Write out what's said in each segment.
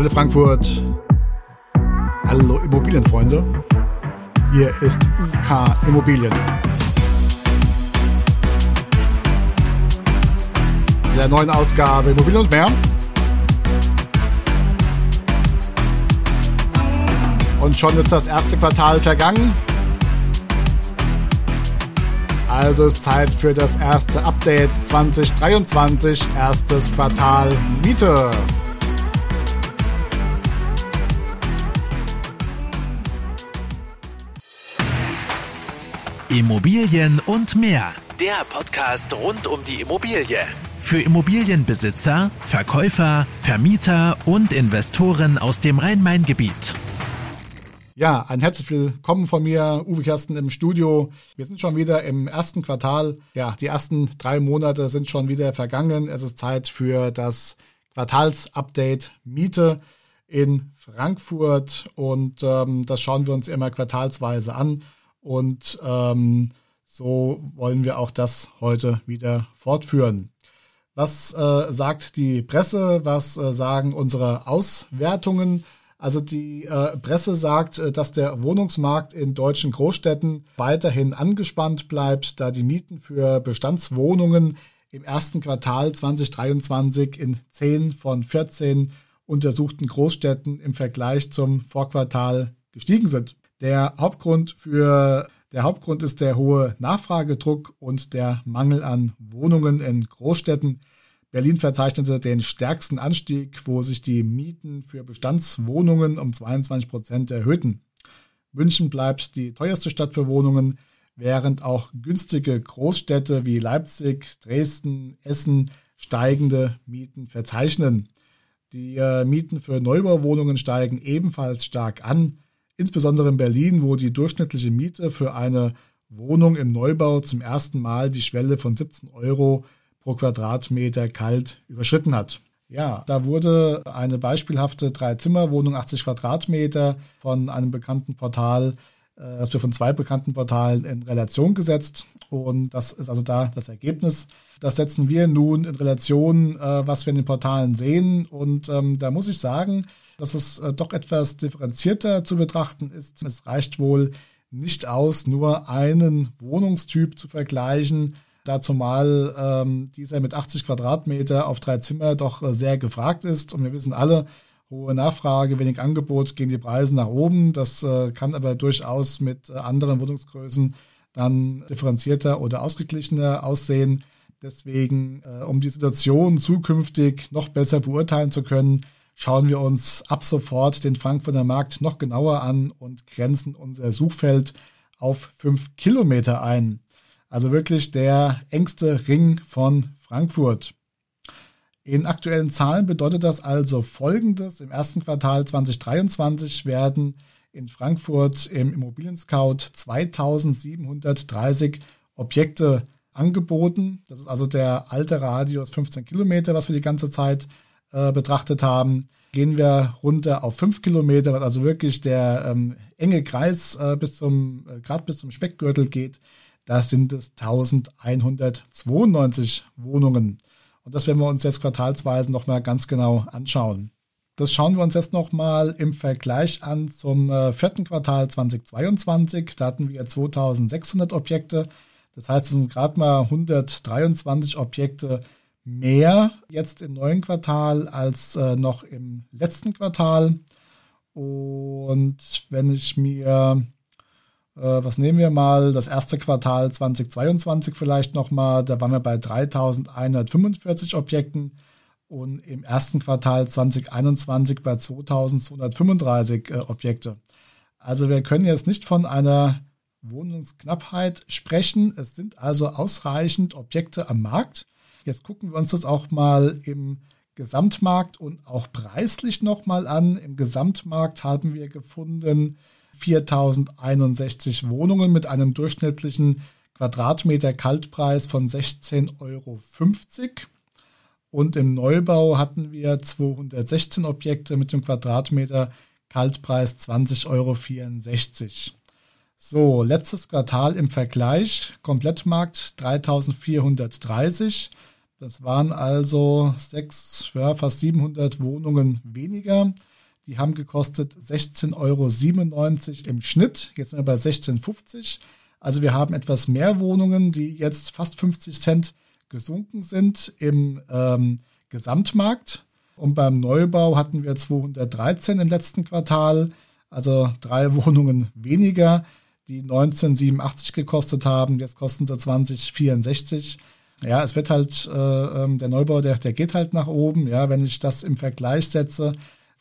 Hallo Frankfurt. Hallo Immobilienfreunde. Hier ist UK Immobilien. In der neuen Ausgabe Immobilien und mehr. Und schon ist das erste Quartal vergangen. Also ist Zeit für das erste Update 2023, erstes Quartal Miete. Immobilien und mehr. Der Podcast rund um die Immobilie. Für Immobilienbesitzer, Verkäufer, Vermieter und Investoren aus dem Rhein-Main-Gebiet. Ja, ein herzlich willkommen von mir, Uwe Kersten im Studio. Wir sind schon wieder im ersten Quartal. Ja, die ersten drei Monate sind schon wieder vergangen. Es ist Zeit für das Quartalsupdate Miete in Frankfurt und ähm, das schauen wir uns immer quartalsweise an und ähm, so wollen wir auch das heute wieder fortführen. Was äh, sagt die Presse? Was äh, sagen unsere Auswertungen? Also die äh, Presse sagt, äh, dass der Wohnungsmarkt in deutschen Großstädten weiterhin angespannt bleibt, da die Mieten für Bestandswohnungen im ersten Quartal 2023 in 10 von 14 untersuchten Großstädten im Vergleich zum Vorquartal gestiegen sind. Der Hauptgrund für der Hauptgrund ist der hohe Nachfragedruck und der Mangel an Wohnungen in Großstädten. Berlin verzeichnete den stärksten Anstieg, wo sich die Mieten für Bestandswohnungen um 22 Prozent erhöhten. München bleibt die teuerste Stadt für Wohnungen, während auch günstige Großstädte wie Leipzig, Dresden, Essen steigende Mieten verzeichnen. Die äh, Mieten für Neubauwohnungen steigen ebenfalls stark an, insbesondere in Berlin, wo die durchschnittliche Miete für eine Wohnung im Neubau zum ersten Mal die Schwelle von 17 Euro pro Quadratmeter kalt überschritten hat. Ja, da wurde eine beispielhafte Drei-Zimmer-Wohnung, 80 Quadratmeter, von einem bekannten Portal, das wir von zwei bekannten Portalen in Relation gesetzt. Und das ist also da das Ergebnis. Das setzen wir nun in Relation, äh, was wir in den Portalen sehen. Und ähm, da muss ich sagen, dass es äh, doch etwas differenzierter zu betrachten ist. Es reicht wohl nicht aus, nur einen Wohnungstyp zu vergleichen, da zumal ähm, dieser mit 80 Quadratmeter auf drei Zimmer doch äh, sehr gefragt ist. Und wir wissen alle, hohe Nachfrage, wenig Angebot, gehen die Preise nach oben. Das äh, kann aber durchaus mit äh, anderen Wohnungsgrößen dann differenzierter oder ausgeglichener aussehen. Deswegen, äh, um die Situation zukünftig noch besser beurteilen zu können, schauen wir uns ab sofort den Frankfurter Markt noch genauer an und grenzen unser Suchfeld auf fünf Kilometer ein. Also wirklich der engste Ring von Frankfurt. In aktuellen Zahlen bedeutet das also Folgendes. Im ersten Quartal 2023 werden in Frankfurt im Immobilien-Scout 2730 Objekte angeboten. Das ist also der alte Radius 15 Kilometer, was wir die ganze Zeit äh, betrachtet haben. Gehen wir runter auf 5 Kilometer, was also wirklich der ähm, enge Kreis äh, bis zum, äh, gerade bis zum Speckgürtel geht, da sind es 1192 Wohnungen. Und das werden wir uns jetzt quartalsweise nochmal ganz genau anschauen. Das schauen wir uns jetzt nochmal im Vergleich an zum äh, vierten Quartal 2022. Da hatten wir 2600 Objekte. Das heißt, es sind gerade mal 123 Objekte mehr jetzt im neuen Quartal als äh, noch im letzten Quartal. Und wenn ich mir was nehmen wir mal? Das erste Quartal 2022 vielleicht nochmal. Da waren wir bei 3145 Objekten und im ersten Quartal 2021 bei 2235 äh, Objekte. Also wir können jetzt nicht von einer Wohnungsknappheit sprechen. Es sind also ausreichend Objekte am Markt. Jetzt gucken wir uns das auch mal im Gesamtmarkt und auch preislich nochmal an. Im Gesamtmarkt haben wir gefunden 4061 Wohnungen mit einem durchschnittlichen Quadratmeter Kaltpreis von 16,50 Euro. Und im Neubau hatten wir 216 Objekte mit dem Quadratmeter Kaltpreis 20,64 Euro. So, letztes Quartal im Vergleich. Komplettmarkt 3430 Das waren also sechs, ja, fast 700 Wohnungen weniger. Die haben gekostet 16,97 Euro im Schnitt. Jetzt sind wir bei 16,50. Also wir haben etwas mehr Wohnungen, die jetzt fast 50 Cent gesunken sind im ähm, Gesamtmarkt. Und beim Neubau hatten wir 213 im letzten Quartal, also drei Wohnungen weniger, die 1987 gekostet haben. Jetzt kosten sie 2064. Ja, es wird halt, äh, ähm, der Neubau, der, der geht halt nach oben. Ja, wenn ich das im Vergleich setze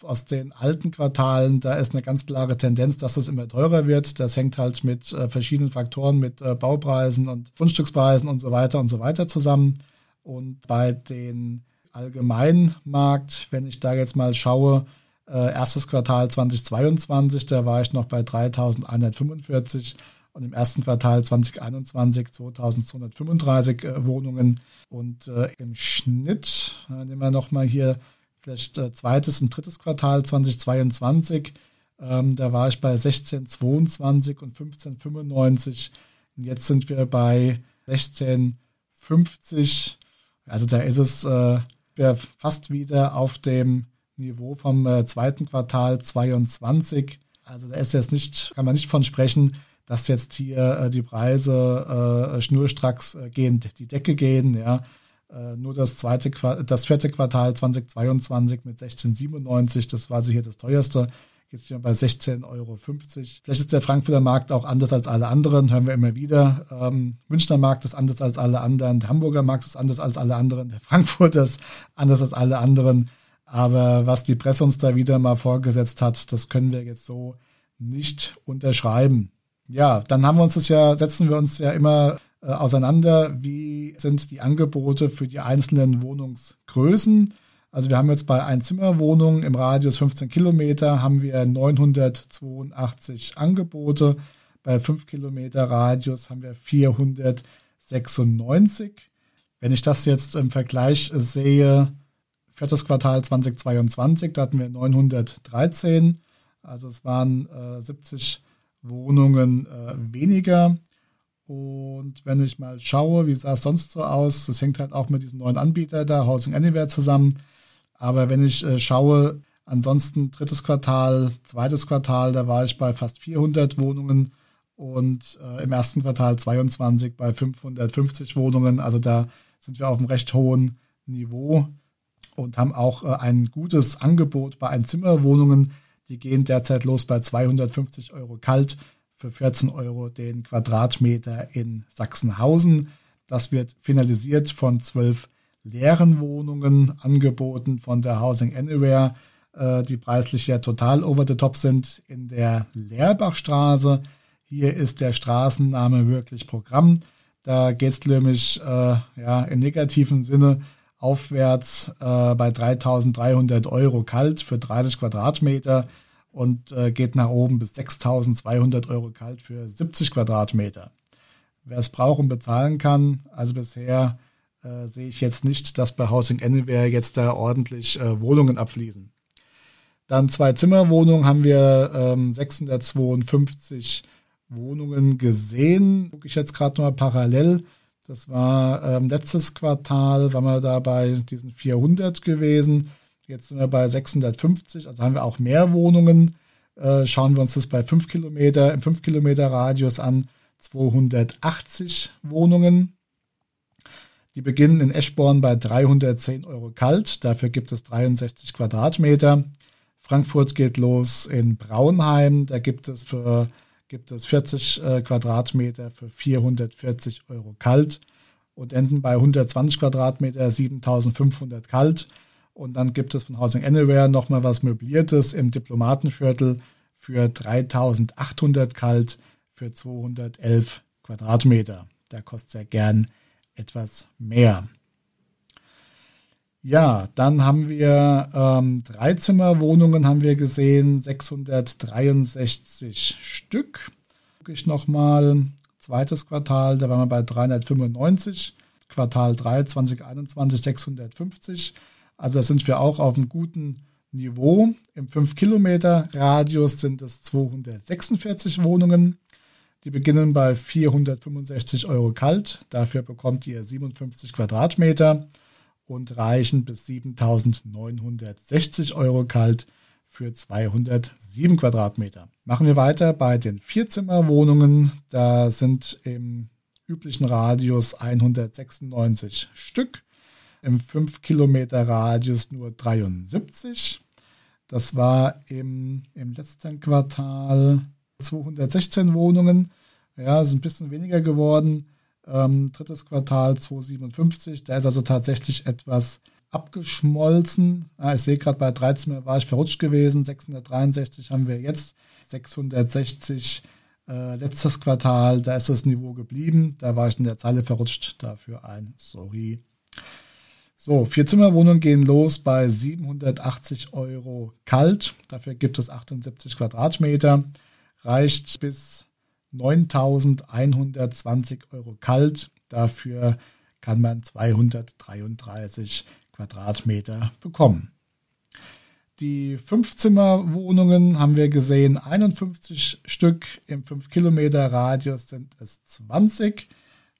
aus den alten Quartalen, da ist eine ganz klare Tendenz, dass es immer teurer wird. Das hängt halt mit äh, verschiedenen Faktoren, mit äh, Baupreisen und Grundstückspreisen und so weiter und so weiter zusammen. Und bei den Allgemeinmarkt, wenn ich da jetzt mal schaue, äh, erstes Quartal 2022, da war ich noch bei 3145 und im ersten Quartal 2021 2235 äh, Wohnungen. Und äh, im Schnitt, äh, nehmen wir nochmal hier vielleicht äh, zweites und drittes Quartal 2022, ähm, da war ich bei 1622 und 1595. Und jetzt sind wir bei 1650. Also da ist es äh, fast wieder auf dem Niveau vom äh, zweiten Quartal 22. Also da ist jetzt nicht, kann man nicht von sprechen, dass jetzt hier äh, die Preise äh, schnurstracks äh, gehen, die Decke gehen, ja. Äh, nur das zweite, das vierte Quartal 2022 mit 16,97, das war so hier das teuerste. Jetzt sind wir bei 16,50 Euro. Vielleicht ist der Frankfurter Markt auch anders als alle anderen, hören wir immer wieder. Ähm, Münchner Markt ist anders als alle anderen, der Hamburger Markt ist anders als alle anderen, der Frankfurter ist anders als alle anderen. Aber was die Presse uns da wieder mal vorgesetzt hat, das können wir jetzt so nicht unterschreiben ja, dann haben wir uns das ja, setzen wir uns ja immer äh, auseinander, wie sind die Angebote für die einzelnen Wohnungsgrößen. Also wir haben jetzt bei Einzimmerwohnungen im Radius 15 Kilometer haben wir 982 Angebote. Bei 5 Kilometer Radius haben wir 496. Wenn ich das jetzt im Vergleich sehe, viertes Quartal 2022, da hatten wir 913. Also es waren äh, 70 Wohnungen äh, weniger. Und wenn ich mal schaue, wie sah es sonst so aus, das hängt halt auch mit diesem neuen Anbieter da, Housing Anywhere zusammen. Aber wenn ich äh, schaue, ansonsten drittes Quartal, zweites Quartal, da war ich bei fast 400 Wohnungen und äh, im ersten Quartal 22 bei 550 Wohnungen. Also da sind wir auf einem recht hohen Niveau und haben auch äh, ein gutes Angebot bei Einzimmerwohnungen die gehen derzeit los bei 250 Euro kalt für 14 Euro den Quadratmeter in Sachsenhausen. Das wird finalisiert von zwölf leeren Wohnungen, angeboten von der Housing Anywhere, äh, die preislich ja total over the top sind, in der Lehrbachstraße. Hier ist der Straßenname wirklich Programm. Da geht es nämlich äh, ja, im negativen Sinne aufwärts äh, bei 3.300 Euro kalt für 30 Quadratmeter und äh, geht nach oben bis 6.200 Euro kalt für 70 Quadratmeter. Wer es braucht und bezahlen kann, also bisher äh, sehe ich jetzt nicht, dass bei Housing Anywhere jetzt da ordentlich äh, Wohnungen abfließen. Dann zwei Zimmerwohnungen haben wir ähm, 652 Wohnungen gesehen. Gucke ich jetzt gerade mal parallel. Das war ähm, letztes Quartal, waren wir da bei diesen 400 gewesen. Jetzt sind wir bei 650, also haben wir auch mehr Wohnungen. Äh, schauen wir uns das bei 5 Kilometer, im 5 Kilometer Radius an, 280 Wohnungen. Die beginnen in Eschborn bei 310 Euro kalt, dafür gibt es 63 Quadratmeter. Frankfurt geht los in Braunheim, da gibt es für gibt es 40 äh, Quadratmeter für 440 Euro kalt und enden bei 120 Quadratmeter 7500 kalt. Und dann gibt es von Housing Anywhere nochmal was Möbliertes im Diplomatenviertel für 3800 kalt für 211 Quadratmeter. Da kostet ja gern etwas mehr. Ja, dann haben wir ähm, Dreizimmerwohnungen haben wir gesehen, 663 Stück. Gucke ich nochmal, zweites Quartal, da waren wir bei 395, Quartal 3 2021 650. Also da sind wir auch auf einem guten Niveau. Im 5 Kilometer Radius sind es 246 Wohnungen. Die beginnen bei 465 Euro kalt. Dafür bekommt ihr 57 Quadratmeter. und reichen bis 7.960 Euro kalt für 207 Quadratmeter. Machen wir weiter bei den Vierzimmerwohnungen. Da sind im üblichen Radius 196 Stück, im 5 Kilometer Radius nur 73. Das war im, im letzten Quartal 216 Wohnungen. Ja, ist ein bisschen weniger geworden. Ähm, drittes Quartal 257. Da ist also tatsächlich etwas abgeschmolzen. Ah, ich sehe gerade bei 13 war ich verrutscht gewesen. 663 haben wir jetzt. 660 äh, letztes Quartal, da ist das Niveau geblieben. Da war ich in der Zeile verrutscht. Dafür ein Sorry. So, Vierzimmerwohnungen gehen los bei 780 Euro kalt. Dafür gibt es 78 Quadratmeter. Reicht bis 9120 Euro kalt. Dafür kann man 233 Quadratmeter bekommen. Die Fünfzimmerwohnungen haben wir gesehen, 51 Stück im 5 Kilometer Radius sind es 20.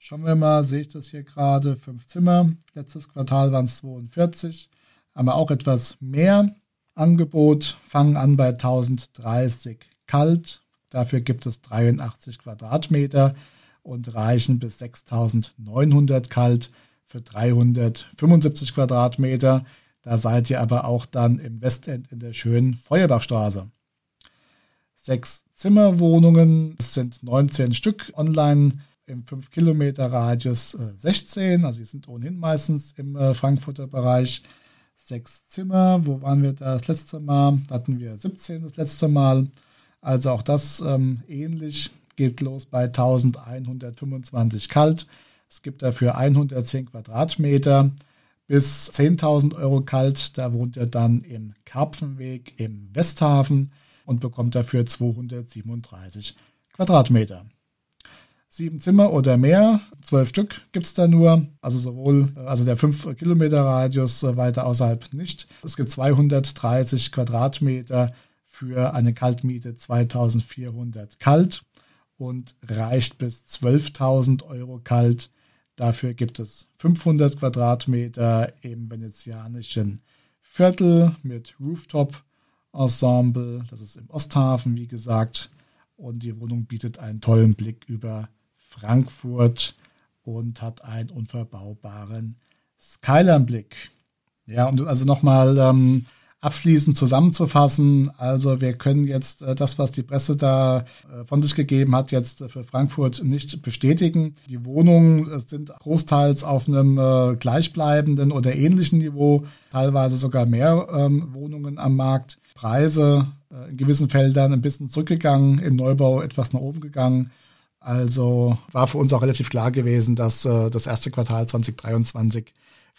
Schauen wir mal, sehe ich das hier gerade, fünf Zimmer. Letztes Quartal waren es 42. Haben wir auch etwas mehr Angebot, fangen an bei 1030 kalt. Dafür gibt es 83 Quadratmeter und reichen bis 6900 kalt für 375 Quadratmeter. Da seid ihr aber auch dann im Westend in der schönen Feuerbachstraße. Sechs Zimmerwohnungen, es sind 19 Stück online im 5 Kilometer Radius 16, äh, also die sind ohnehin meistens im äh, Frankfurter Bereich. Sechs Zimmer, wo waren wir das letzte Mal? Da hatten wir 17 das letzte Mal. Also auch das ähm, ähnlich, geht los bei 1125 kalt es gibt dafür 110 Quadratmeter bis 10.000 Euro kalt. Da wohnt er dann im Karpfenweg im Westhafen und bekommt dafür 237 Quadratmeter. Sieben Zimmer oder mehr, zwölf Stück gibt es da nur, also sowohl, also der 5 Kilometer Radius weiter außerhalb nicht. Es gibt 230 Quadratmeter für eine Kaltmiete 2400 kalt und reicht bis 12.000 Euro kalt Dafür gibt es 500 Quadratmeter im venezianischen Viertel mit Rooftop-Ensemble. Das ist im Osthafen, wie gesagt. Und die Wohnung bietet einen tollen Blick über Frankfurt und hat einen unverbaubaren Skyline-Blick. Ja, um das also nochmal ähm, abschließend zusammenzufassen. Also wir können jetzt äh, das, was die Presse da äh, von sich gegeben hat, jetzt für Frankfurt nicht bestätigen. Die Wohnungen äh, sind großteils auf einem gleichbleibenden oder ähnlichen Niveau, teilweise sogar mehr ähm, Wohnungen am Markt. Preise in gewissen Feldern ein bisschen zurückgegangen, im Neubau etwas nach oben gegangen. Also war für uns auch relativ klar gewesen, dass das erste Quartal 2023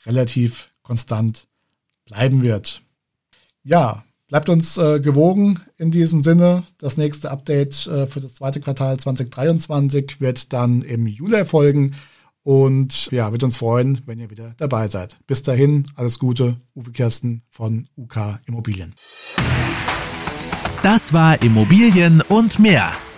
relativ konstant bleiben wird. Ja, bleibt uns äh, gewogen in diesem Sinne. Das nächste Update äh, für das zweite Quartal 2023 wird dann im Juli erfolgen. Und ja, wird uns freuen, wenn ihr wieder dabei seid. Bis dahin, alles Gute, Uwe Kirsten von UK Immobilien. Das war Immobilien und mehr.